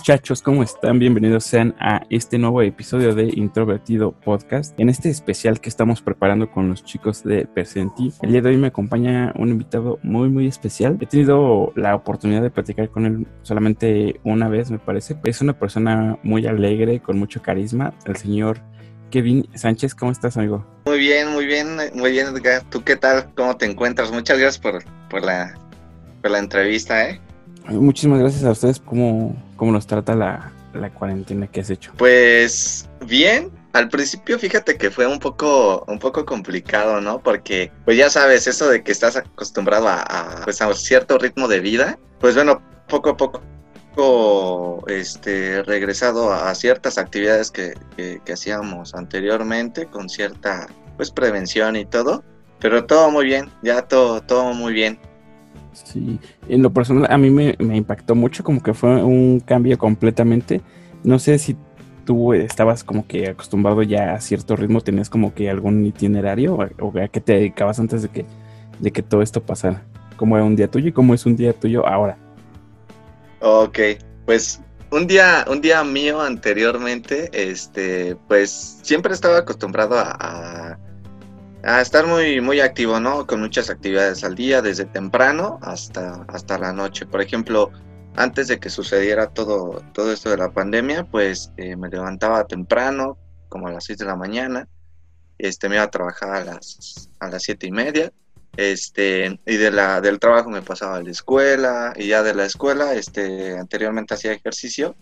Muchachos, ¿cómo están? Bienvenidos sean a este nuevo episodio de Introvertido Podcast. En este especial que estamos preparando con los chicos de Percenti, el día de hoy me acompaña un invitado muy, muy especial. He tenido la oportunidad de platicar con él solamente una vez, me parece. Es una persona muy alegre, con mucho carisma, el señor Kevin Sánchez. ¿Cómo estás, amigo? Muy bien, muy bien, muy bien, Edgar. ¿Tú qué tal? ¿Cómo te encuentras? Muchas gracias por, por, la, por la entrevista, ¿eh? Muchísimas gracias a ustedes. ¿Cómo, cómo nos trata la, cuarentena que has hecho? Pues bien, al principio fíjate que fue un poco, un poco complicado, ¿no? Porque, pues ya sabes, eso de que estás acostumbrado a, pues, a cierto ritmo de vida, pues bueno, poco a poco este regresado a ciertas actividades que, que, hacíamos anteriormente con cierta pues prevención y todo pero todo muy bien ya todo todo muy bien Sí, en lo personal a mí me, impactó mucho, como que fue un cambio completamente. No sé si tú estabas como que acostumbrado ya a cierto ritmo, tenías como que algún itinerario o, a qué te dedicabas antes de que, de que todo esto pasara. ¿Cómo era un día tuyo y cómo es un día tuyo ahora? Ok, pues un día, un día mío anteriormente, este, pues siempre estaba acostumbrado a a estar muy, muy activo, ¿no? Con muchas actividades al día, desde temprano hasta, hasta la noche. Por ejemplo, antes de que sucediera todo, todo esto de la pandemia, pues eh, me levantaba temprano, como a las 6 de la mañana, este, me iba a trabajar a las, a las 7 y media, este, y de la, del trabajo me pasaba a la escuela, y ya de la escuela, este, anteriormente hacía ejercicio,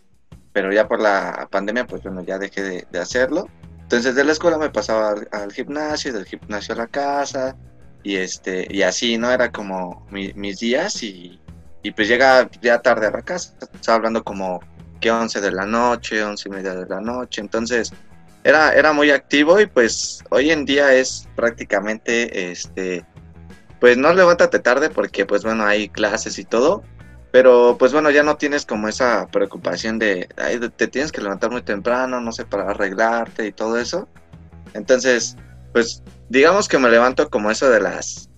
pero ya por la pandemia, pues bueno, ya dejé de, de hacerlo, entonces de la escuela me pasaba al, gimnasio, del gimnasio a la casa y este y así, ¿no? Era como mis días y, pues llegaba ya tarde a la casa, estaba hablando como que 11 de la noche, 11 y media de la noche, entonces era, era muy activo y pues hoy en día es prácticamente, este, pues no levántate tarde porque pues bueno, hay clases y todo, pero pues bueno, ya no tienes como esa preocupación de, te tienes que levantar muy temprano, no sé, para arreglarte y todo eso. Entonces, pues digamos que me levanto como eso de las,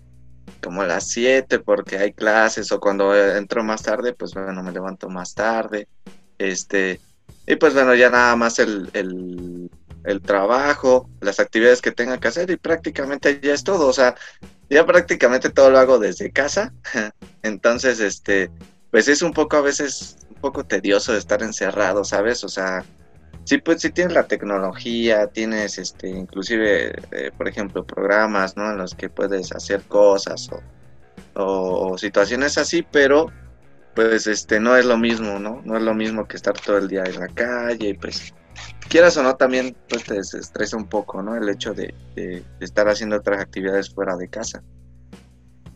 como las 7 porque hay clases o cuando entro más tarde, pues bueno, me levanto más tarde. Este, y pues bueno, ya nada más el, el, el trabajo, las actividades que tenga que hacer y prácticamente ya es todo. O sea, ya prácticamente todo lo hago desde casa. Entonces, este, pues es un poco a veces un poco tedioso de estar encerrado, ¿sabes? O sea, sí, pues sí tienes la tecnología, tienes este, inclusive, eh, por ejemplo, programas, ¿no? En los que puedes hacer cosas o, situaciones así, pero pues este no es lo mismo, ¿no? No es lo mismo que estar todo el día en la calle, pues quieras o no también pues te desestresa un poco, ¿no? El hecho de estar haciendo otras actividades fuera de casa.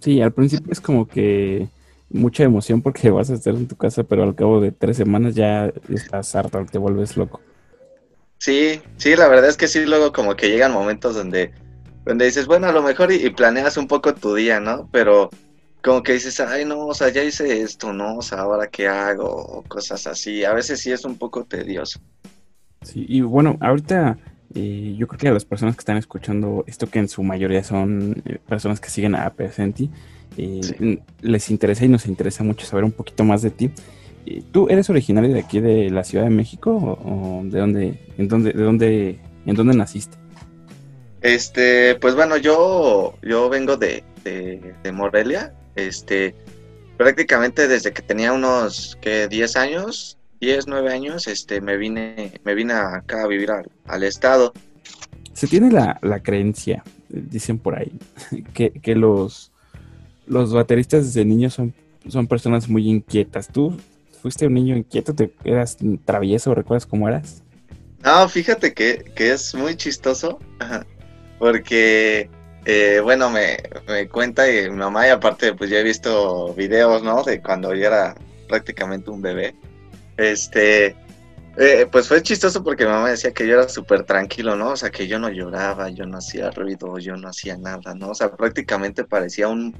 Sí, al principio es como que mucha emoción porque vas a estar en tu casa, pero al cabo de tres semanas ya estás harto, te vuelves loco. Sí, sí, la verdad es que sí, luego como que llegan momentos donde, donde dices, bueno, a lo mejor y, planeas un poco tu día, ¿no? Pero como que dices, ay, no, o sea, ya hice esto, ¿no? O sea, ahora qué hago, o cosas así. A veces sí es un poco tedioso. Sí, y bueno, ahorita eh, yo creo que a las personas que están escuchando esto, que en su mayoría son eh, personas que siguen a Presenti, les interesa y nos interesa mucho saber un poquito más de ti. ¿Tú eres originario de aquí de la Ciudad de México o, de dónde, en dónde, de dónde, en dónde naciste? Este, pues bueno, yo, yo vengo de, de, Morelia, este, prácticamente desde que tenía unos que 10 años, 10, 9 años, este, me vine, me vine acá a vivir al, al estado. Se tiene la, la creencia, dicen por ahí, que, que los los bateristas desde niños son, son personas muy inquietas. ¿Tú fuiste un niño inquieto? ¿Te eras travieso? ¿Recuerdas cómo eras? No, fíjate que, es muy chistoso. Porque, eh, bueno, me, cuenta y mi mamá, y aparte, pues ya he visto videos, ¿no? De cuando yo era prácticamente un bebé. Este, eh, pues fue chistoso porque mi mamá decía que yo era súper tranquilo, ¿no? O sea, que yo no lloraba, yo no hacía ruido, yo no hacía nada, ¿no? O sea, prácticamente parecía un,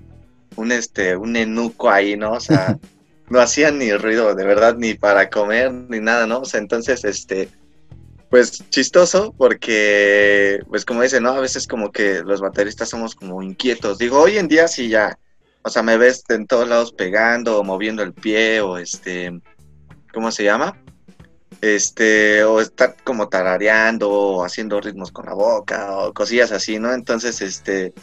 un este, un enuco ahí, ¿no? O sea, no hacían ni ruido, de verdad, ni para comer, ni nada, ¿no? O sea, entonces, este, pues chistoso, porque, pues como dice, ¿no? A veces como que los bateristas somos como inquietos. Digo, hoy en día sí ya, o sea, me ves en todos lados pegando o moviendo el pie o este, ¿cómo se llama? este, o estar como tarareando, o haciendo ritmos con la boca, o cosillas así, ¿no? Entonces, este,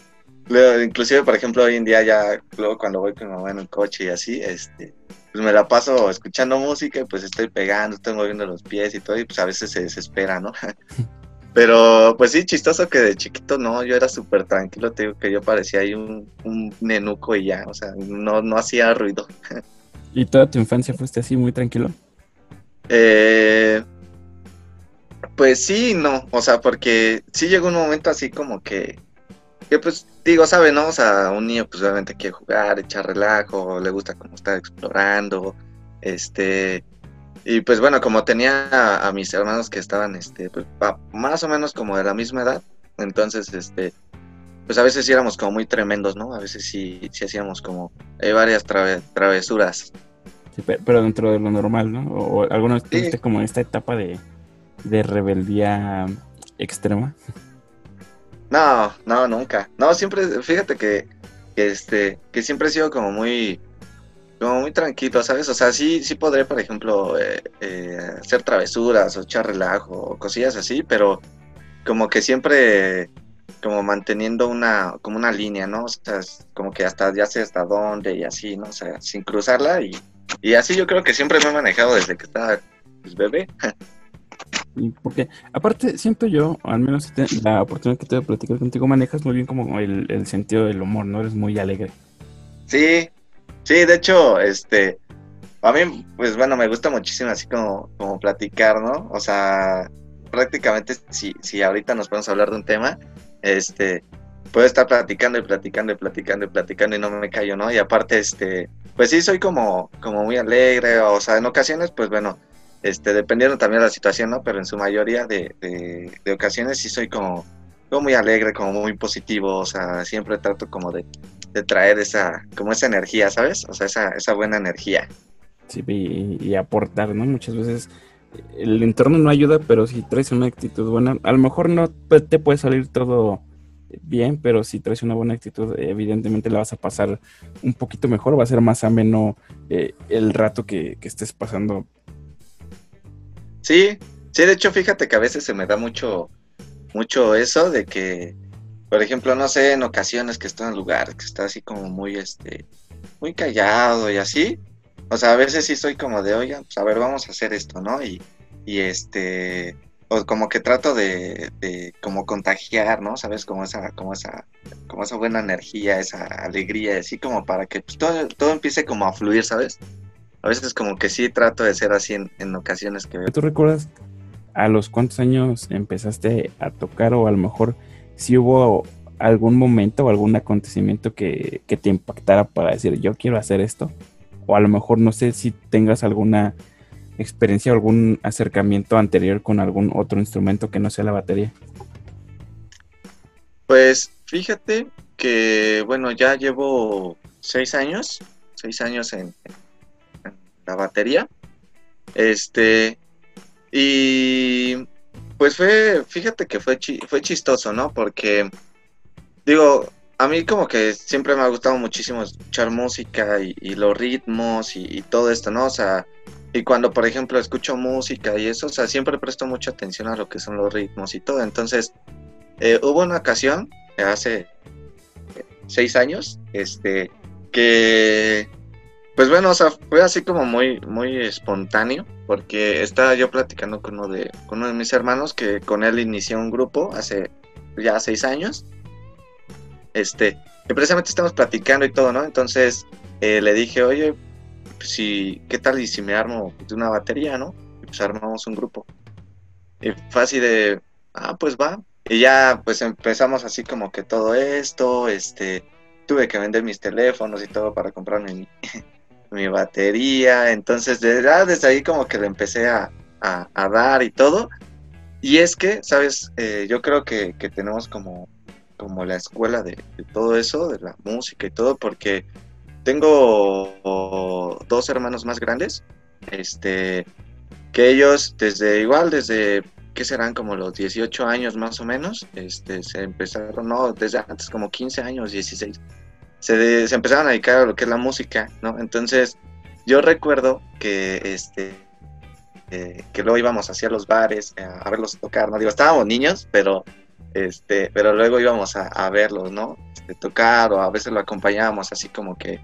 inclusive, por ejemplo, hoy en día ya, luego cuando voy con mi mamá en un coche y así, este, pues me la paso escuchando música y pues estoy pegando, estoy moviendo los pies y todo, y pues a veces se desespera, ¿no? Pero pues sí, chistoso que de chiquito no, yo era súper tranquilo, te digo que yo parecía ahí un, un, nenuco y ya, o sea, no, no hacía ruido. ¿Y toda tu infancia fuiste así muy tranquilo? Eh, pues sí, no, o sea, porque sí llegó un momento así como que, que pues digo, sabe, ¿no? O sea, un niño pues obviamente quiere jugar, echar relajo, le gusta como estar explorando, este, y pues bueno, como tenía a, mis hermanos que estaban, este, pues, más o menos como de la misma edad, entonces, este, pues a veces sí éramos como muy tremendos, ¿no? A veces sí, sí hacíamos como eh, varias travesuras. Sí, pero dentro de lo normal, ¿no? ¿O alguna vez tuviste como esta etapa de, de rebeldía extrema? No, no, nunca. No, siempre, fíjate que, que, este, que siempre he sido como muy, como muy tranquilo, ¿sabes? O sea, sí, sí podré, por ejemplo, eh, eh, hacer travesuras o echar relajo o cosillas así, pero como que siempre como manteniendo una, como una línea, ¿no? O sea, como que hasta ya sé hasta dónde y así, ¿no? O sea, sin cruzarla y, y así yo creo que siempre me he manejado desde que estaba pues, bebé. Porque aparte siento yo, al menos la oportunidad que tuve de platicar contigo, manejas muy bien como el, el sentido del humor, ¿no? Eres muy alegre. Sí, Sí, de hecho, este, a mí, pues bueno, me gusta muchísimo así como, como platicar, ¿no? O sea, prácticamente si, si ahorita nos podemos hablar de un tema, este, puedo estar platicando y platicando y platicando y platicando y no me callo, ¿no? Y aparte, este, pues sí, soy como, como muy alegre, o sea, en ocasiones, pues bueno, este, dependiendo también de la situación, ¿no? Pero en su mayoría de, ocasiones sí soy como, muy alegre, como muy positivo, o sea, siempre trato como de, traer esa, como esa energía, ¿sabes? O sea, esa, esa buena energía. Sí, y, aportar, ¿no? Muchas veces el entorno no ayuda, pero si traes una actitud buena, a lo mejor no te puede salir todo bien, pero si traes una buena actitud, evidentemente la vas a pasar un poquito mejor, va a ser más ameno eh, el rato que estés pasando. Sí, sí, de hecho, fíjate que a veces se me da mucho, mucho eso de que por ejemplo, no sé, en ocasiones que estoy en lugar que está así como muy, este, muy callado y así. O sea, a veces sí soy como de, oigan, pues a ver, vamos a hacer esto, ¿no? Y, y este, o como que trato de, de, como contagiar, ¿no? ¿Sabes? Como esa, como esa, como esa buena energía, esa alegría, así como para que pues, todo, todo empiece como a fluir, ¿sabes? A veces como que sí trato de ser así en, en ocasiones que... ¿Tú recuerdas a los cuántos años empezaste a tocar o a lo mejor si hubo algún momento o algún acontecimiento que, te impactara para decir, yo quiero hacer esto. O a lo mejor no sé si tengas alguna experiencia o algún acercamiento anterior con algún otro instrumento que no sea la batería. Pues fíjate que, bueno, ya llevo seis años, seis años en, en la batería. Este, y pues fue, fíjate que fue, fue chistoso, ¿no? Porque, digo, a mí como que siempre me ha gustado muchísimo escuchar música y, los ritmos y, todo esto, ¿no? O sea, y cuando, por ejemplo, escucho música y eso, o sea, siempre presto mucha atención a lo que son los ritmos y todo. Entonces, eh, hubo una ocasión, hace seis años, este, que pues bueno, o sea, fue así como muy, muy espontáneo, porque estaba yo platicando con uno de, con uno de mis hermanos que con él inicié un grupo hace ya seis años. Este, y precisamente estamos platicando y todo, ¿no? Entonces eh, le dije, oye, pues si, ¿qué tal y si me armo de una batería, ¿no? Y pues armamos un grupo. Y fue así de, ah, pues va. Y ya pues empezamos así como que todo esto, este, tuve que vender mis teléfonos y todo para comprarme mi, mi batería, entonces desde ahí como que le empecé a, dar y todo. Y es que, ¿sabes? Eh, yo creo que, tenemos como, como la escuela de, todo eso, de la música y todo, porque tengo dos hermanos más grandes, este, que ellos desde igual, desde, ¿qué serán? Como los 18 años más o menos, este, se empezaron, no, desde antes, como 15 años, 16 se, se, empezaron a dedicar a lo que es la música, ¿no? Entonces, yo recuerdo que este que luego íbamos hacia los bares a, verlos tocar, ¿no? Digo, estábamos niños, pero, este, pero luego íbamos a, verlos, ¿no? Este, tocar o a veces lo acompañábamos así como que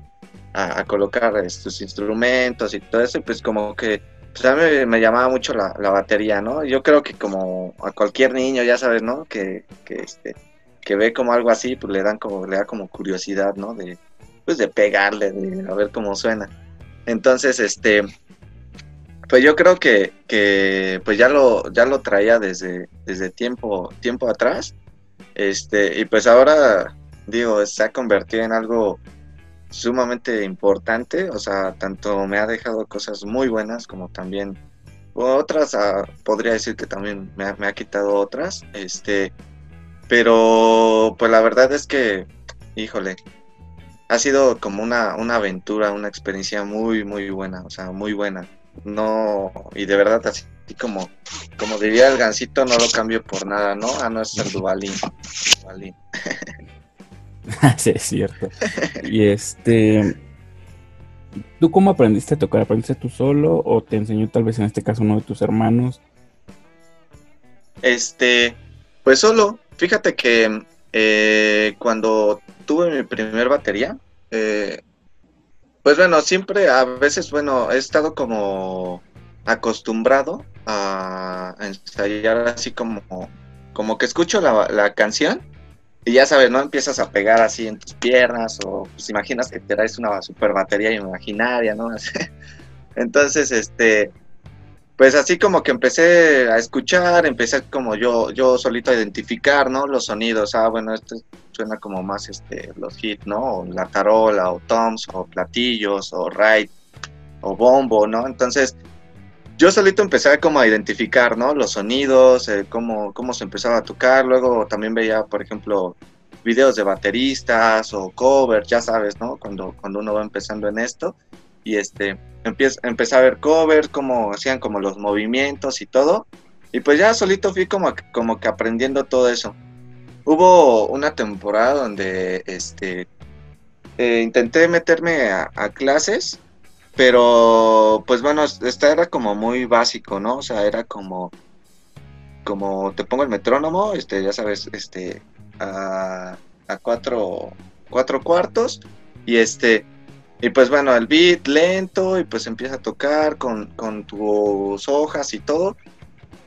a, colocar sus instrumentos y todo eso, y pues como que pues a mí me, llamaba mucho la, batería, ¿no? Yo creo que como a cualquier niño, ya sabes, ¿no? Que, que, este, que ve como algo así, pues le dan como, le da como curiosidad, ¿no? De, pues de pegarle, de a ver cómo suena. Entonces, este, pues yo creo que, que pues ya lo, ya lo traía desde, desde tiempo, tiempo atrás. Este, y pues ahora, digo, se ha convertido en algo sumamente importante. O sea, tanto me ha dejado cosas muy buenas como también otras, ah, podría decir que también me ha, me ha, quitado otras. Este, pero pues la verdad es que, híjole, ha sido como una, una aventura, una experiencia muy, muy buena, o sea, muy buena no, y de verdad así como, como diría el gancito, no lo cambio por nada, ¿no? Ah, no es el Dubalín. sí, es cierto. Y este, ¿tú cómo aprendiste a tocar? ¿Aprendiste tú solo o te enseñó tal vez en este caso uno de tus hermanos? Este, pues solo. Fíjate que eh, cuando tuve mi primer batería, eh, pues bueno, siempre a veces, bueno, he estado como acostumbrado a ensayar así como, como que escucho la, canción y ya sabes, ¿no? Empiezas a pegar así en tus piernas o pues imaginas que te traes una super batería imaginaria, ¿no? Entonces, este, pues así como que empecé a escuchar, empecé como yo, yo solito a identificar, ¿no? Los sonidos, ah, bueno, esto suena como más este, los hits, ¿no? O la tarola, o toms, o platillos, o ride, o bombo, ¿no? Entonces, yo solito empecé como a identificar, ¿no? Los sonidos, eh, cómo, cómo se empezaba a tocar, luego también veía, por ejemplo, videos de bateristas o covers, ya sabes, ¿no? Cuando, cuando uno va empezando en esto, y este, empecé a ver covers, cómo hacían como los movimientos y todo. Y pues ya solito fui como, como que aprendiendo todo eso. Hubo una temporada donde este, eh, intenté meterme a, clases, pero pues bueno, esta era como muy básico, ¿no? O sea, era como, como te pongo el metrónomo, este, ya sabes, este, a, a cuatro, cuatro cuartos, y este, y pues bueno, el beat lento y pues empieza a tocar con, tus hojas y todo.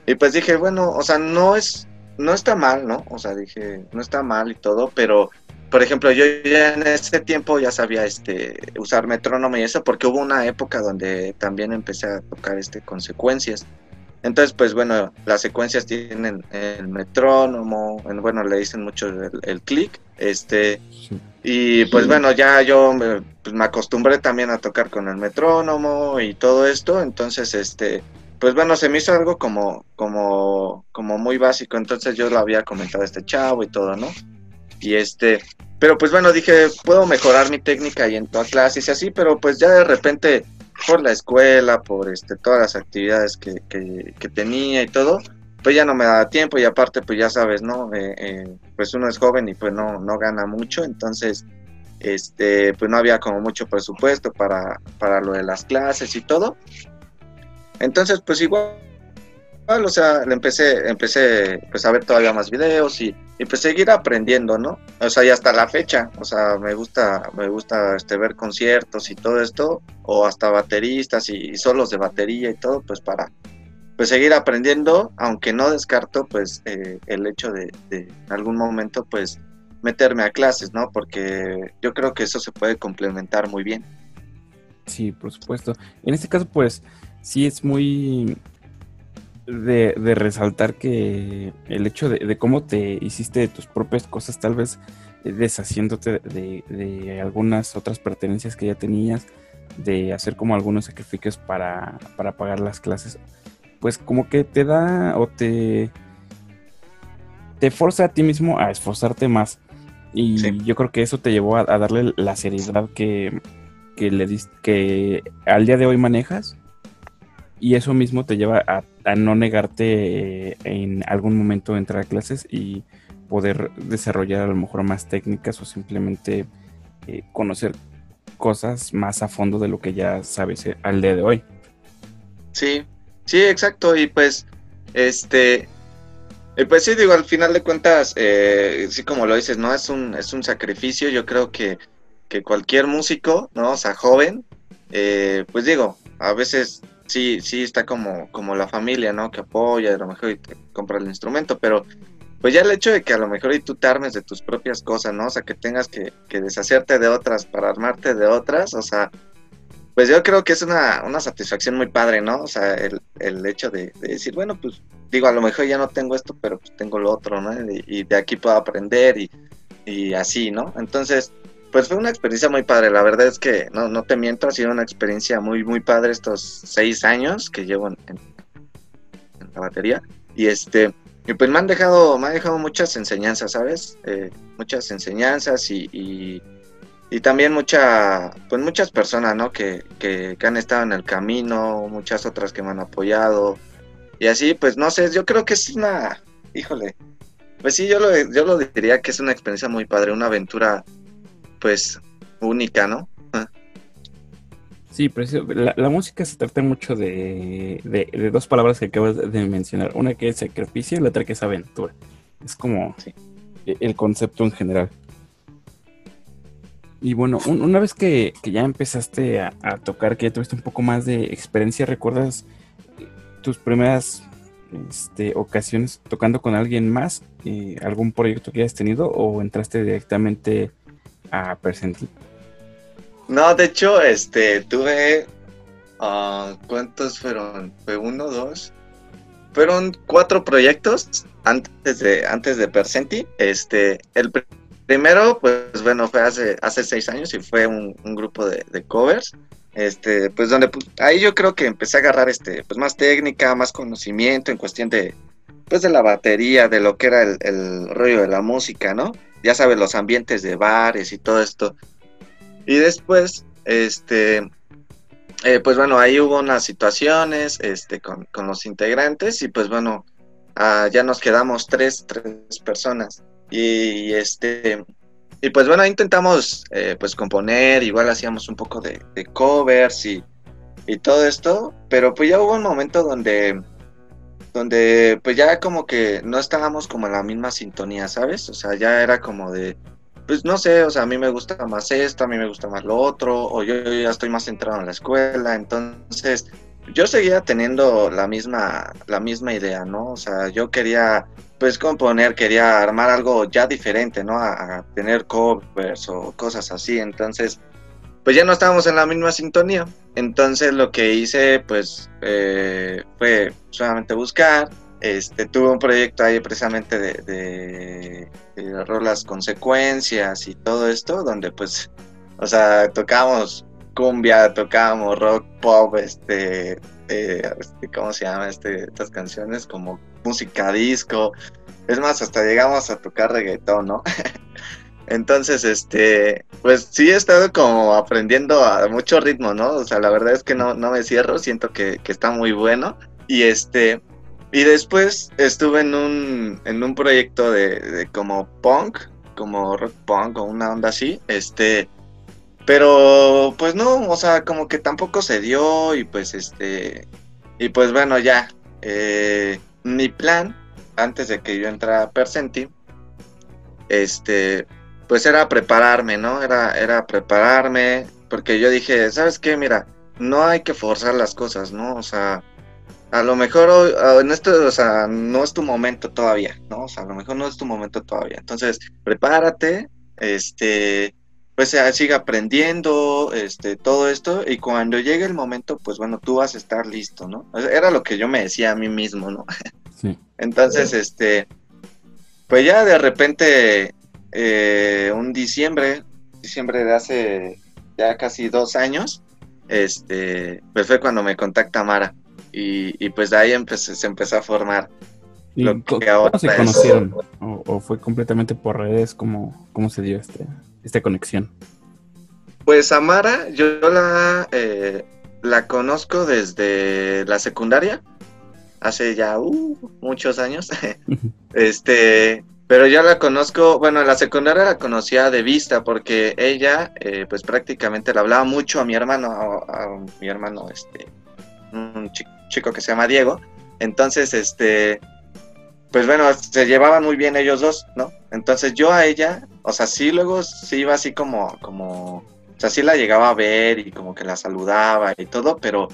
Y pues dije, bueno, o sea, no es, no está mal, ¿no? O sea, dije, no está mal y todo, pero por ejemplo, yo ya en ese tiempo ya sabía este usar metrónomo y eso porque hubo una época donde también empecé a tocar este consecuencias. Entonces, pues bueno, las secuencias tienen el metrónomo, bueno, le dicen mucho el, click, este, y pues bueno, ya yo pues, me, acostumbré también a tocar con el metrónomo y todo esto, entonces, este, pues bueno, se me hizo algo como, como, como muy básico, entonces yo lo había comentado a este chavo y todo, ¿no? Y este, pero pues bueno, dije, puedo mejorar mi técnica y en toda clase y así, pero pues ya de repente por la escuela, por este, todas las actividades que, que, tenía y todo, pues ya no me daba tiempo y aparte pues ya sabes, ¿no? Eh, eh, pues uno es joven y pues no, no gana mucho, entonces este, pues no había como mucho presupuesto para, para lo de las clases y todo. Entonces pues igual o sea, empecé, empecé pues a ver todavía más videos y, y, pues seguir aprendiendo, ¿no? O sea, y hasta la fecha, o sea, me gusta, me gusta este ver conciertos y todo esto, o hasta bateristas y, solos de batería y todo, pues para pues seguir aprendiendo, aunque no descarto pues eh, el hecho de, de en algún momento pues meterme a clases, ¿no? Porque yo creo que eso se puede complementar muy bien. Sí, por supuesto. En este caso, pues, sí es muy de, resaltar que el hecho de, cómo te hiciste de tus propias cosas, tal vez eh, deshaciéndote de, algunas otras pertenencias que ya tenías, de hacer como algunos sacrificios para, pagar las clases, pues como que te da o te, te forza a ti mismo a esforzarte más. Y yo creo que eso te llevó a, darle la seriedad que, que le diste, que al día de hoy manejas y eso mismo te lleva a, no negarte eh, en algún momento entrar a clases y poder desarrollar a lo mejor más técnicas o simplemente eh, conocer cosas más a fondo de lo que ya sabes eh, al día de hoy. Sí, Sí, exacto, y pues, este, pues sí, digo, al final de cuentas, eh, sí como lo dices, ¿no? Es un, es un sacrificio, yo creo que, que cualquier músico, ¿no? O sea, joven, eh, pues digo, a veces sí, sí está como, como la familia, ¿no? Que apoya, a lo mejor y te compra el instrumento, pero pues ya el hecho de que a lo mejor y tú te armes de tus propias cosas, ¿no? O sea, que tengas que, que deshacerte de otras para armarte de otras, o sea, pues yo creo que es una, una satisfacción muy padre, ¿no? O sea, el, el hecho de, decir, bueno, pues digo, a lo mejor ya no tengo esto, pero pues tengo lo otro, ¿no? Y, de aquí puedo aprender y, y, así, ¿no? Entonces, pues fue una experiencia muy padre, la verdad es que, no, no te miento, ha sido una experiencia muy, muy padre estos seis años que llevo en, la batería. Y este, y pues me han dejado, me han dejado muchas enseñanzas, ¿sabes? Eh, muchas enseñanzas y, también mucha, pues muchas personas, ¿no? Que, que, han estado en el camino, muchas otras que me han apoyado. Y así, pues no sé, yo creo que es una, híjole, pues sí, yo lo, yo lo diría que es una experiencia muy padre, una aventura, pues, única, ¿no? Sí, preciso. La, música se trata mucho de, dos palabras que acabas de mencionar. Una que es sacrificio y la otra que es aventura. Es como e, el concepto en general. Y bueno, una vez que, ya empezaste a, tocar, que ya tuviste un poco más de experiencia, ¿recuerdas tus primeras este, ocasiones tocando con alguien más? Eh, ¿Algún proyecto que hayas tenido o entraste directamente a Percentil? No, de hecho, este, tuve, uh, ¿cuántos fueron? ¿Fue uno, dos? Fueron cuatro proyectos antes de, antes de Percenti. Este, el pues bueno, fue hace, hace seis años y fue un, grupo de, covers. Este, pues donde pues, ahí yo creo que empecé a agarrar este, pues más técnica, más conocimiento en cuestión de, pues de la batería, de lo que era el, rollo de la música, ¿no? Ya sabes, los ambientes de bares y todo esto. Y después, este, eh, pues bueno, ahí hubo unas situaciones este, con, los integrantes y pues bueno, ah, ya nos quedamos tres, tres personas. Y este, y pues bueno, intentamos eh, pues componer, igual hacíamos un poco de, covers y, y, todo esto, pero pues ya hubo un momento donde, donde pues ya como que no estábamos como en la misma sintonía, ¿sabes? O sea, ya era como de, pues no sé, o sea, a mí me gusta más esto, a mí me gusta más lo otro, o yo, ya estoy más centrado en la escuela, entonces yo seguía teniendo la misma, la misma idea, ¿no? O sea, yo quería, pues, componer, quería armar algo ya diferente, ¿no? A, tener covers o cosas así, entonces, pues ya no estábamos en la misma sintonía, entonces lo que hice, pues, eh, fue solamente buscar, este, tuve un proyecto ahí precisamente de, de, rolas consecuencias y todo esto, donde pues, o sea, tocábamos cumbia, tocábamos rock, pop, este, eh, este, ¿cómo se llama? Este, estas canciones como música disco. Es más, hasta llegamos a tocar reggaetón, ¿no? Entonces, este, pues sí he estado como aprendiendo a mucho ritmo, ¿no? O sea, la verdad es que no, no me cierro, siento que, que está muy bueno. Y este, y después estuve en un, en un proyecto de, como punk, como rock punk o una onda así, este, pero pues no, o sea, como que tampoco se dio y pues este, y pues bueno, ya, eh, mi plan, antes de que yo entrara a Percenti, este, pues era prepararme, ¿no? Era, era prepararme, porque yo dije, ¿sabes qué? Mira, no hay que forzar las cosas, ¿no? O sea, a lo mejor en esto, o sea, no es tu momento todavía, ¿no? O sea, a lo mejor no es tu momento todavía. Entonces, prepárate, este, pues siga aprendiendo, este, todo esto, y cuando llegue el momento, pues bueno, tú vas a estar listo, ¿no? Era lo que yo me decía a mí mismo, ¿no? Sí. Entonces, este, pues ya de repente, eh, un diciembre, diciembre de hace ya casi dos años, este, pues fue cuando me contacta Mara y, pues de ahí se empezó a formar. lo que ahora se conocieron? O, fue completamente por redes? ¿Cómo, cómo se dio este, esta conexión? Pues Amara, yo la, eh, la conozco desde la secundaria, hace ya uh, muchos años. este, pero yo la conozco, bueno, la secundaria la conocía de vista porque ella, eh, pues prácticamente le hablaba mucho a mi hermano, a, a mi hermano, este, un chico chico que se llama Diego. Entonces, este, pues bueno, se llevaban muy bien ellos dos, ¿no? Entonces yo a ella, o sea, sí luego sí iba así como, como, o sea, sí la llegaba a ver y como que la saludaba y todo, pero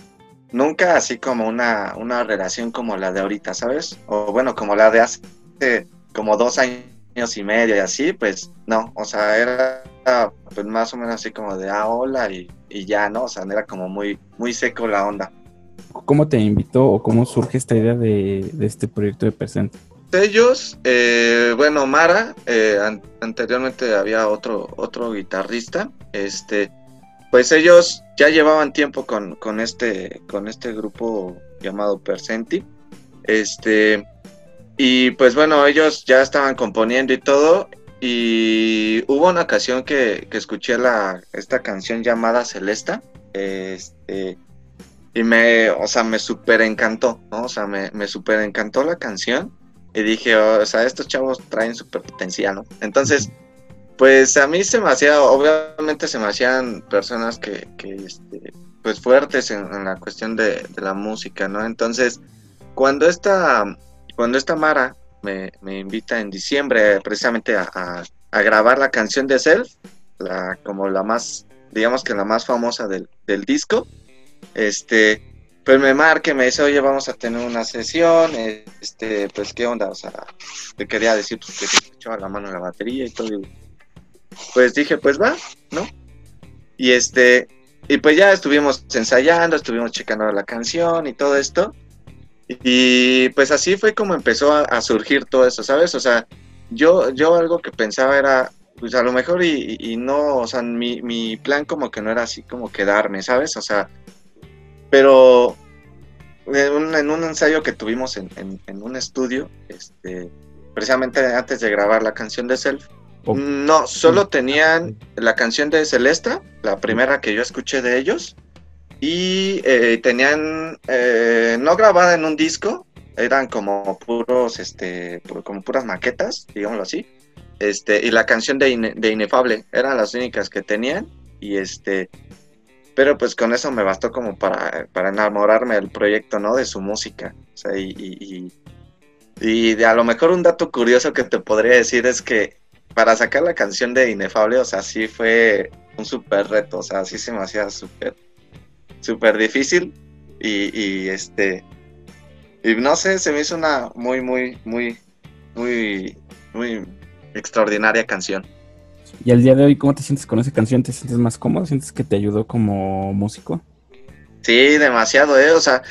nunca así como una, una relación como la de ahorita, ¿sabes? O bueno, como la de hace como dos años y medio y así, pues no, o sea, era pues más o menos así como de, ah, hola y, y ya, ¿no? O sea, era como muy, muy seco la onda. ¿Cómo te invitó o cómo surge esta idea de, este proyecto de presente? Ellos, eh, bueno, Mara, eh, anteriormente había otro, otro guitarrista, este, pues ellos ya llevaban tiempo con, con, este, con este grupo llamado Persenti, este, y pues bueno, ellos ya estaban componiendo y todo, y hubo una ocasión que, que escuché la, esta canción llamada Celesta, este, y me, o sea, me súper encantó. O sea, me, me encantó la canción y dije, o sea, estos chavos traen súper potencial, ¿no? Entonces, pues a mí se me hacía, obviamente se me hacían personas que, que este, pues fuertes en, la cuestión de, la música, ¿no? Entonces, cuando esta, cuando esta Mara me, invita en diciembre precisamente a, grabar la canción de Self, la, como la más, digamos que la más famosa del disco, este, pues me marque, me dice, oye, vamos a tener una sesión, este, pues qué onda, o sea, te quería decir pues, que te echaba la mano en la batería y todo, pues dije, pues va, ¿no? Y este, y pues ya estuvimos ensayando, estuvimos checando la canción y todo esto, y pues así fue como empezó a, surgir todo eso, ¿sabes? O sea, yo, yo algo que pensaba era, pues a lo mejor y, y no, o sea, mi, mi plan como que no era así como quedarme, ¿sabes? O sea, pero en un, ensayo que tuvimos en, un estudio, este, precisamente antes de grabar la canción de Self, no, solo tenían la canción de Celesta, la primera que yo escuché de ellos, y eh, tenían, eh, no grabada en un disco, eran como puros, este, como puras maquetas, digámoslo así, este, y la canción de, de Inefable, eran las únicas que tenían, y este, pero pues con eso me bastó como para, para enamorarme del proyecto, ¿no? De su música. O sea, y, y, y, a lo mejor un dato curioso que te podría decir es que para sacar la canción de Inefable, o sea, sí fue un súper reto, o sea, sí se me hacía súper, súper difícil. Y, y este, y no sé, se me hizo una muy, muy, muy, muy, muy extraordinaria canción. Y al día de hoy, ¿cómo te sientes con esa canción? ¿Te sientes más cómodo? ¿Sientes que te ayudó como músico? Sí, demasiado, ¿eh? O sea,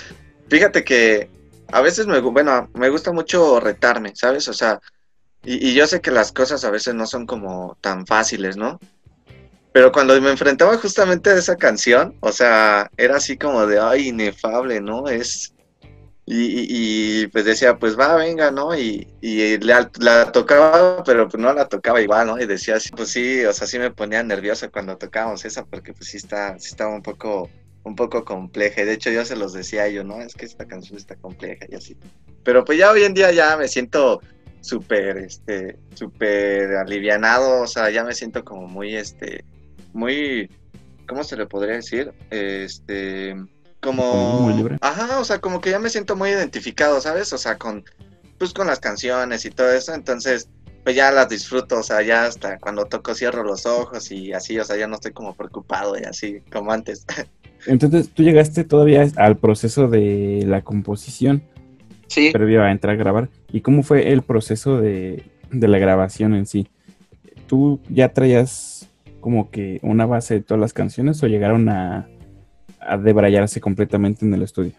fíjate que a veces me, bueno, me gusta mucho retarme, ¿sabes? O sea, y, yo sé que las cosas a veces no son como tan fáciles, ¿no? Pero cuando me enfrentaba justamente a esa canción, o sea, era así como de, ay, inefable, ¿no? Es, y, pues decía, pues va, venga, ¿no? Y, la, tocaba, pero pues no la tocaba igual, ¿no? Y decía, pues sí, o sea, sí me ponía nervioso cuando tocábamos esa, porque pues sí, está, sí estaba un poco, un poco compleja. Y de hecho yo se los decía yo, ¿no? Es que esta canción está compleja y así. Pero pues ya hoy en día ya me siento súper, este, súper alivianado, o sea, ya me siento como muy, este, muy, ¿cómo se le podría decir? Este como, muy libre. Ajá, o sea, como que ya me siento muy identificado, ¿sabes? O sea, con pues con las canciones y todo eso, entonces pues ya las disfruto, o sea, ya hasta cuando toco cierro los ojos y así, o sea, ya no estoy como preocupado y así como antes. Entonces, tú llegaste todavía al proceso de la composición. Sí. Previo a entrar a grabar. ¿Y cómo fue el proceso de, de la grabación en sí? ¿Tú ya traías como que una base de todas las canciones o llegaron a, a debrayarse completamente en el estudio?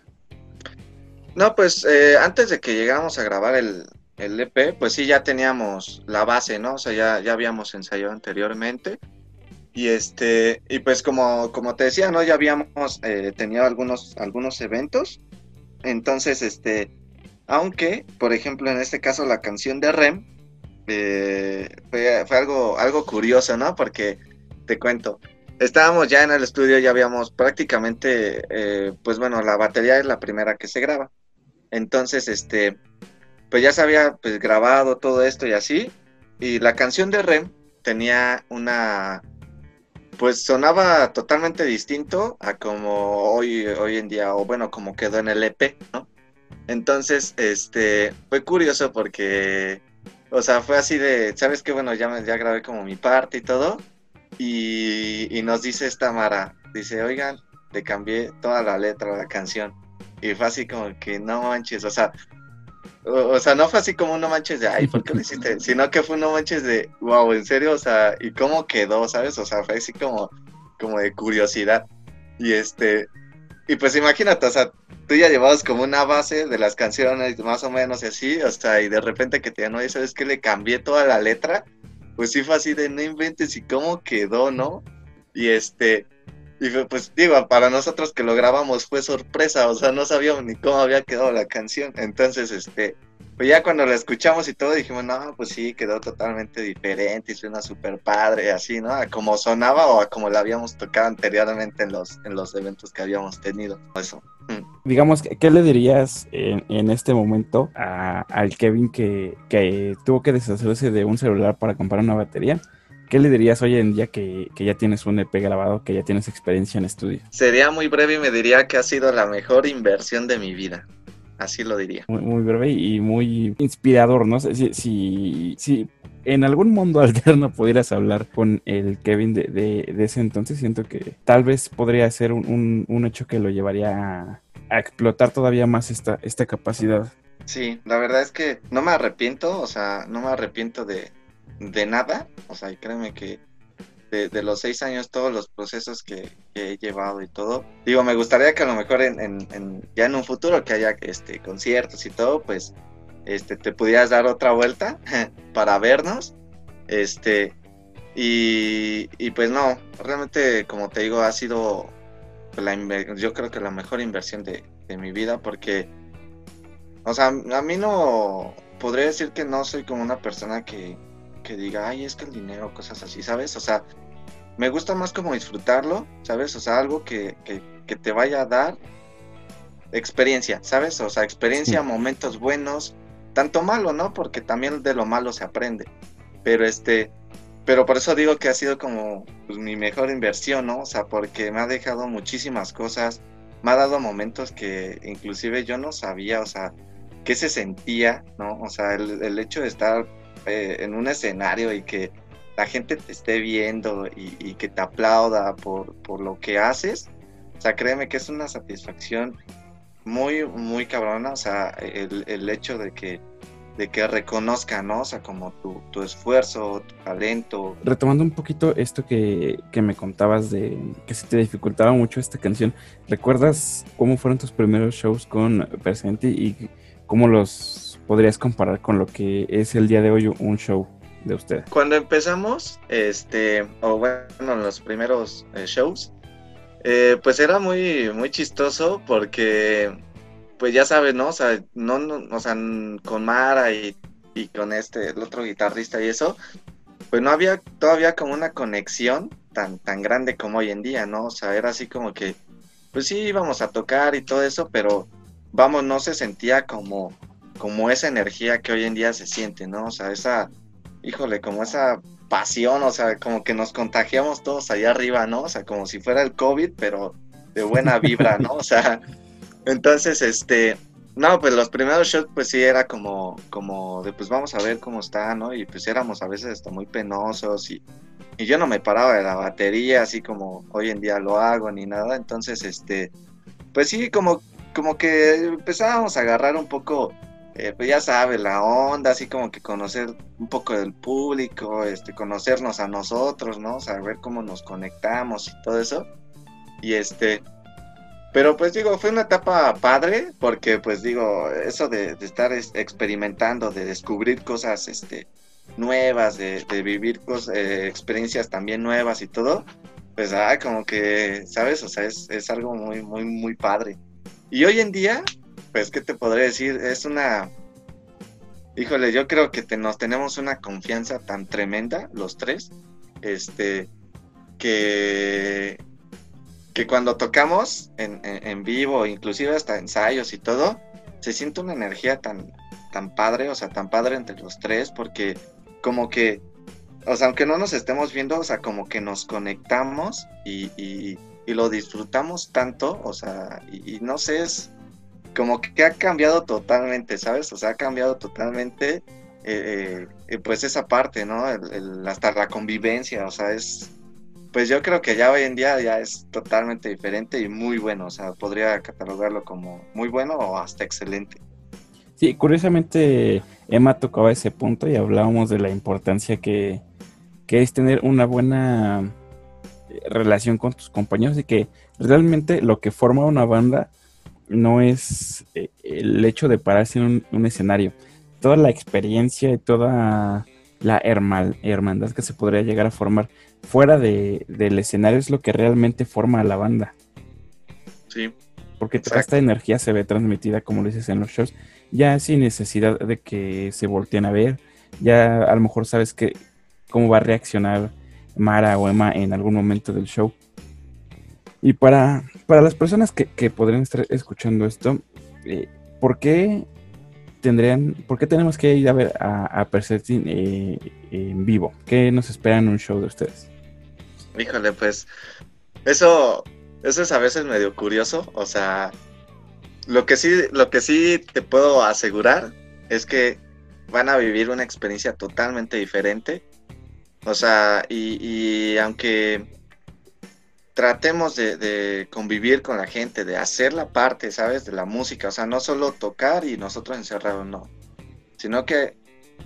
No, pues eh, antes de que llegáramos a grabar el, el, EP, pues sí, ya teníamos la base, ¿no? O sea, ya, ya habíamos ensayado anteriormente. Y este, y pues como, como te decía, ¿no? Ya habíamos eh, tenido algunos, algunos eventos. Entonces, este, aunque, por ejemplo, en este caso la canción de Rem, eh, fue, fue, algo, algo curioso, ¿no? Porque te cuento, estábamos ya en el estudio, ya habíamos prácticamente, eh, pues bueno, la batería es la primera que se graba. Entonces, este, pues ya se había pues, grabado todo esto y así. Y la canción de Rem tenía una, pues sonaba totalmente distinto a como hoy, hoy en día, o bueno, como quedó en el EP, ¿no? Entonces, este, fue curioso porque, o sea, fue así de, ¿sabes qué? Bueno, ya, ya grabé como mi parte y todo, y, y nos dice esta Mara, dice, oigan, le cambié toda la letra de la canción. Y fue así como que no manches, o sea, o, sea, no fue así como no manches de, ay, ¿por qué lo hiciste? Sino que fue no manches de, wow, en serio, o sea, ¿y cómo quedó, sabes? O sea, fue así como, como de curiosidad. Y este, y pues imagínate, o sea, tú ya llevabas como una base de las canciones, más o menos y así, o sea, y de repente que te digan, oye, ¿sabes qué? Le cambié toda la letra. Pues sí fue así de, no inventes y cómo quedó, ¿no? Y este, y pues digo, para nosotros que lo grabamos fue sorpresa, o sea, no sabíamos ni cómo había quedado la canción. Entonces, este, pues ya cuando la escuchamos y todo dijimos, no, pues sí, quedó totalmente diferente y suena súper padre, así, ¿no? A como sonaba o a como la habíamos tocado anteriormente en los, en los eventos que habíamos tenido. Eso. Mm. Digamos, ¿qué le dirías en, en este momento a, al Kevin que, que tuvo que deshacerse de un celular para comprar una batería? ¿Qué le dirías hoy en día que, ya tienes un EP grabado, que ya tienes experiencia en estudio? Sería muy breve y me diría que ha sido la mejor inversión de mi vida. Así lo diría. Muy, breve y muy inspirador, ¿no? Si, si, si, en algún mundo alterno pudieras hablar con el Kevin de, ese entonces, siento que tal vez podría ser un, hecho que lo llevaría a, explotar todavía más esta, esta capacidad. Sí, la verdad es que no me arrepiento, o sea, no me arrepiento de, de nada, o sea, y créeme que de, los seis años, todos los procesos que, he llevado y todo, digo, me gustaría que a lo mejor en, ya en un futuro que haya este, conciertos y todo, pues este, te pudieras dar otra vuelta para vernos, este, y, pues no, realmente, como te digo, ha sido, la yo creo que la mejor inversión de, de mi vida, porque, o sea, a mí no, podría decir que no soy como una persona que, que diga, ay, es que el dinero, cosas así, ¿sabes? O sea, me gusta más como disfrutarlo, ¿sabes? O sea, algo que, te vaya a dar experiencia, ¿sabes? O sea, experiencia, momentos buenos, tanto malo, ¿no? Porque también de lo malo se aprende. Pero este, pero por eso digo que ha sido como pues, mi mejor inversión, ¿no? O sea, porque me ha dejado muchísimas cosas, me ha dado momentos que inclusive yo no sabía, o sea, qué se sentía, ¿no? O sea, el, el hecho de estar en un escenario y que la gente te esté viendo y, que te aplauda por, por, lo que haces, o sea, créeme que es una satisfacción muy, muy cabrona, o sea, el, el hecho de que de que reconozcan, ¿no? O sea, como tu, tu, esfuerzo, tu talento. Retomando un poquito esto que, que, me contabas de que se te dificultaba mucho esta canción, ¿recuerdas cómo fueron tus primeros shows con Presente y cómo los podrías comparar con lo que es el día de hoy un show de usted? Cuando empezamos, este, o bueno, en los primeros eh, shows, eh, pues era muy, muy chistoso porque, pues ya sabes, ¿no? O sea, no, no o sea, con Mara y, y con este, el otro guitarrista y eso, pues no había todavía como una conexión tan, tan grande como hoy en día, ¿no? O sea, era así como que, pues sí, íbamos a tocar y todo eso, pero vamos, no se sentía como, como esa energía que hoy en día se siente, ¿no? O sea, esa, híjole, como esa pasión, o sea, como que nos contagiamos todos allá arriba, ¿no? O sea, como si fuera el COVID, pero de buena vibra, ¿no? O sea, entonces, este, no, pues los primeros shows, pues sí era como, como de, pues vamos a ver cómo está, ¿no? Y pues éramos a veces hasta muy penosos y, y yo no me paraba de la batería, así como hoy en día lo hago ni nada, entonces, este, pues sí, como, como que empezábamos a agarrar un poco eh, pues ya sabes, la onda, así como que conocer un poco del público, este, conocernos a nosotros, ¿no? Saber cómo nos conectamos y todo eso. Y este, pero pues digo, fue una etapa padre, porque pues digo, eso de, estar experimentando, de descubrir cosas este, nuevas, de, vivir eh, experiencias también nuevas y todo, pues ah, como que, ¿sabes? O sea, es, es algo muy, muy, muy padre. Y hoy en día, pues, ¿qué te podré decir? Es una... Híjole, yo creo que nos tenemos una confianza tan tremenda, los tres, este, que, que cuando tocamos en, vivo, inclusive hasta ensayos y todo, se siente una energía tan, tan padre, o sea, tan padre entre los tres, porque como que o sea, aunque no nos estemos viendo, o sea, como que nos conectamos y, y, lo disfrutamos tanto, o sea, y, no sé, es como que ha cambiado totalmente, ¿sabes? O sea, ha cambiado totalmente, eh, eh, pues esa parte, ¿no? hasta la convivencia, o sea, es, pues yo creo que ya hoy en día ya es totalmente diferente y muy bueno, o sea, podría catalogarlo como muy bueno o hasta excelente. Sí, curiosamente Emma tocaba ese punto y hablábamos de la importancia que, es tener una buena eh, relación con tus compañeros y que realmente lo que forma una banda no es eh, el hecho de pararse en un, escenario. Toda la experiencia y toda la hermandad que se podría llegar a formar fuera de, del escenario es lo que realmente forma a la banda. Sí. Porque toda esta energía se ve transmitida, como lo dices en los shows, ya sin necesidad de que se volteen a ver. Ya a lo mejor sabes que cómo va a reaccionar Mara o Emma en algún momento del show. Y para, para las personas que, podrían estar escuchando esto, eh, ¿por qué tendrían, por qué tenemos que ir a ver a, a eh, en vivo? ¿Qué nos espera en un show de ustedes? Híjole, pues eso, eso es a veces medio curioso. O sea, lo que sí, lo que sí te puedo asegurar es que van a vivir una experiencia totalmente diferente. O sea, y, aunque tratemos de, convivir con la gente, de hacer la parte, ¿sabes? De la música, o sea, no solo tocar y nosotros encerrados, no, sino que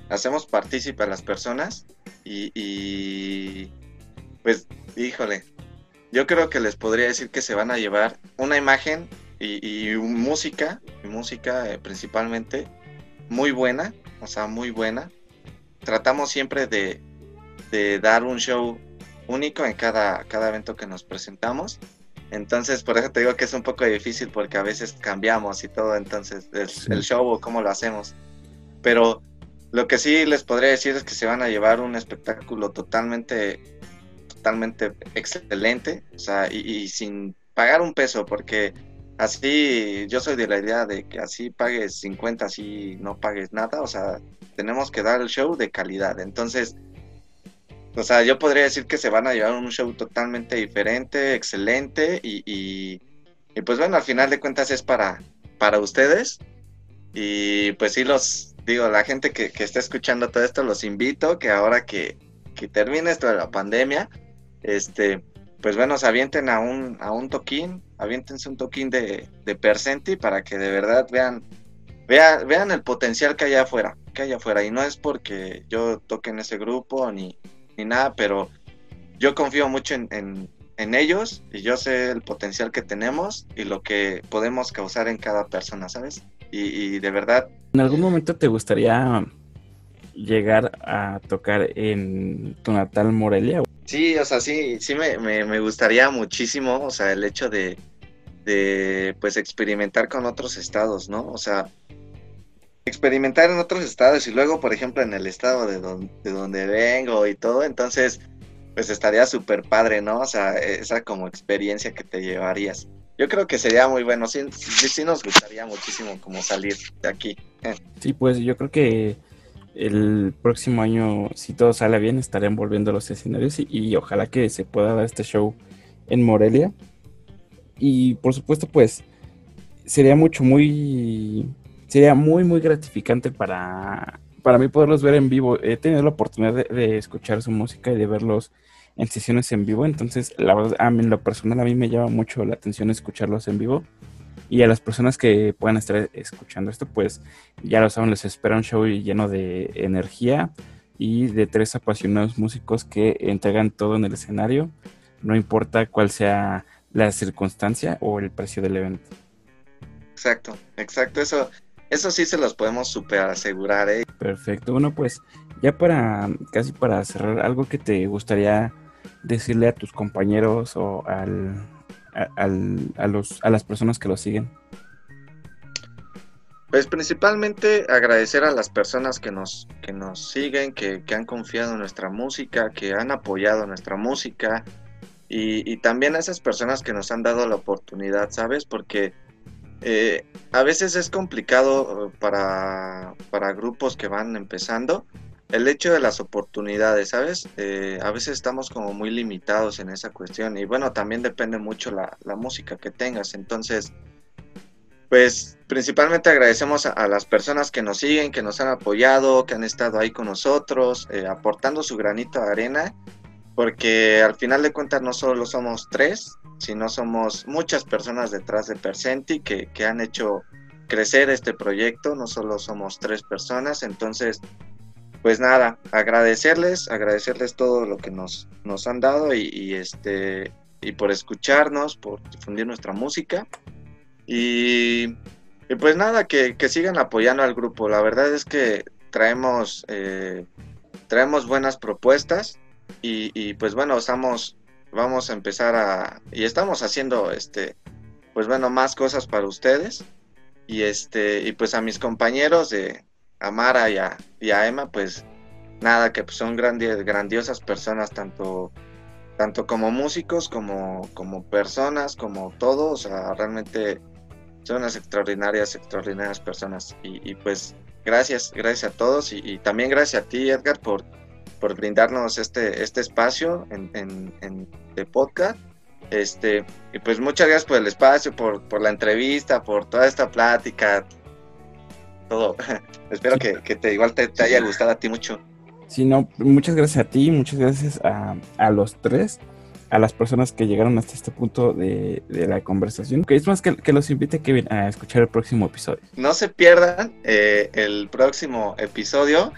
hacemos partícipe a las personas y, pues, híjole, yo creo que les podría decir que se van a llevar una imagen y, música, música eh, principalmente, muy buena, o sea, muy buena. Tratamos siempre de, dar un show único en cada, cada evento que nos presentamos. Entonces, por eso te digo que es un poco difícil porque a veces cambiamos y todo, entonces, el, show o cómo lo hacemos. Pero lo que sí les podría decir es que se van a llevar un espectáculo totalmente, totalmente excelente, o sea, y sin pagar un peso, porque así yo soy de la idea de que así pagues 50, así no pagues nada, o sea, tenemos que dar el show de calidad. Entonces, o sea, yo podría decir que se van a llevar un show totalmente diferente, excelente y, pues bueno, al final de cuentas es para, para ustedes. Y pues sí, los digo, la gente que, que está escuchando todo esto, los invito que ahora que, que termine esto de la pandemia, este, pues bueno, se avienten a un, a un toquín, aviéntense un toquín de, de Percenti para que de verdad vean, vean, vean el potencial que hay afuera, que hay afuera. Y no es porque yo toque en ese grupo ni, ni nada, pero yo confío mucho en, en, ellos y yo sé el potencial que tenemos y lo que podemos causar en cada persona, ¿sabes? Y, y de verdad. ¿En algún momento te gustaría llegar a tocar en tu natal Morelia? Sí, o sea, sí, sí me, me, gustaría muchísimo, o sea, el hecho de, de, pues, experimentar con otros estados, ¿no? O sea, experimentar en otros estados y luego, por ejemplo, en el estado de, de donde vengo y todo, entonces, pues estaría súper padre, ¿no? O sea, esa como experiencia que te llevarías. Yo creo que sería muy bueno, sí, sí, nos gustaría muchísimo como salir de aquí. Sí, pues yo creo que el próximo año, si todo sale bien, estarán volviendo los escenarios y, ojalá que se pueda dar este show en Morelia. Y por supuesto, pues sería mucho, muy, sería muy, muy gratificante para, para mí poderlos ver en vivo. He tenido la oportunidad de, escuchar su música y de verlos en sesiones en vivo. Entonces, la verdad, a mí, en lo personal, a mí me llama mucho la atención escucharlos en vivo. Y a las personas que puedan estar escuchando esto, pues ya lo saben, les espera un show lleno de energía y de tres apasionados músicos que entregan todo en el escenario, no importa cuál sea la circunstancia o el precio del evento. Exacto, exacto, eso, eso sí se los podemos super asegurar. ¿eh? Perfecto, bueno pues ya para casi para cerrar, algo que te gustaría decirle a tus compañeros o al, a, los, a las personas que lo siguen? Pues principalmente agradecer a las personas que nos, que nos siguen, que, han confiado en nuestra música, que han apoyado nuestra música y, también a esas personas que nos han dado la oportunidad, ¿sabes? Porque eh, a veces es complicado para, para grupos que van empezando el hecho de las oportunidades, ¿sabes? Eh, a veces estamos como muy limitados en esa cuestión y bueno, también depende mucho la, música que tengas. Entonces, pues principalmente agradecemos a, las personas que nos siguen, que nos han apoyado, que han estado ahí con nosotros, eh, aportando su granito de arena, porque al final de cuentas no solo somos tres, sino somos muchas personas detrás de Percenti que, que han hecho crecer este proyecto, no solo somos tres personas, entonces pues nada, agradecerles, agradecerles todo lo que nos, nos han dado y, este y por escucharnos, por difundir nuestra música. Y, pues nada, que, sigan apoyando al grupo. La verdad es que traemos, eh, traemos buenas propuestas y, pues bueno, estamos, vamos a empezar a, y estamos haciendo este, pues bueno, más cosas para ustedes. Y este, y pues a mis compañeros de, a Mara y a, Emma, pues nada, que pues, son grandiosas personas, tanto, tanto como músicos, como, como personas, como todo, o sea, realmente son unas extraordinarias, extraordinarias personas. Y, pues gracias, gracias a todos y, también gracias a ti, Edgar, por, por brindarnos este, este espacio en, en, de podcast. Este, y pues muchas gracias por el espacio, por, por la entrevista, por toda esta plática, todo. Espero que, te, igual te, haya gustado a ti mucho. Sí, no, muchas gracias a ti, muchas gracias a, los tres, a las personas que llegaron hasta este punto de, la conversación. Que es más que, los invite a escuchar el próximo episodio. No se pierdan eh, el próximo episodio.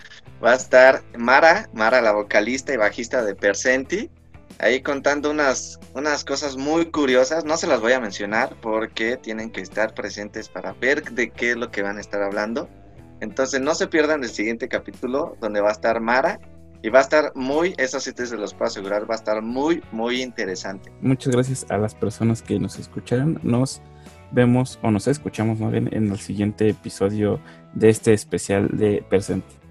Va a estar Mara, Mara la vocalista y bajista de Percenti, ahí contando unas, unas cosas muy curiosas. No se las voy a mencionar porque tienen que estar presentes para ver de qué es lo que van a estar hablando. Entonces no se pierdan el siguiente capítulo donde va a estar Mara y va a estar muy, eso sí te se los puedo asegurar, va a estar muy, muy interesante. Muchas gracias a las personas que nos escucharon. Nos vemos o nos escuchamos más bien en el siguiente episodio de este especial de Presente.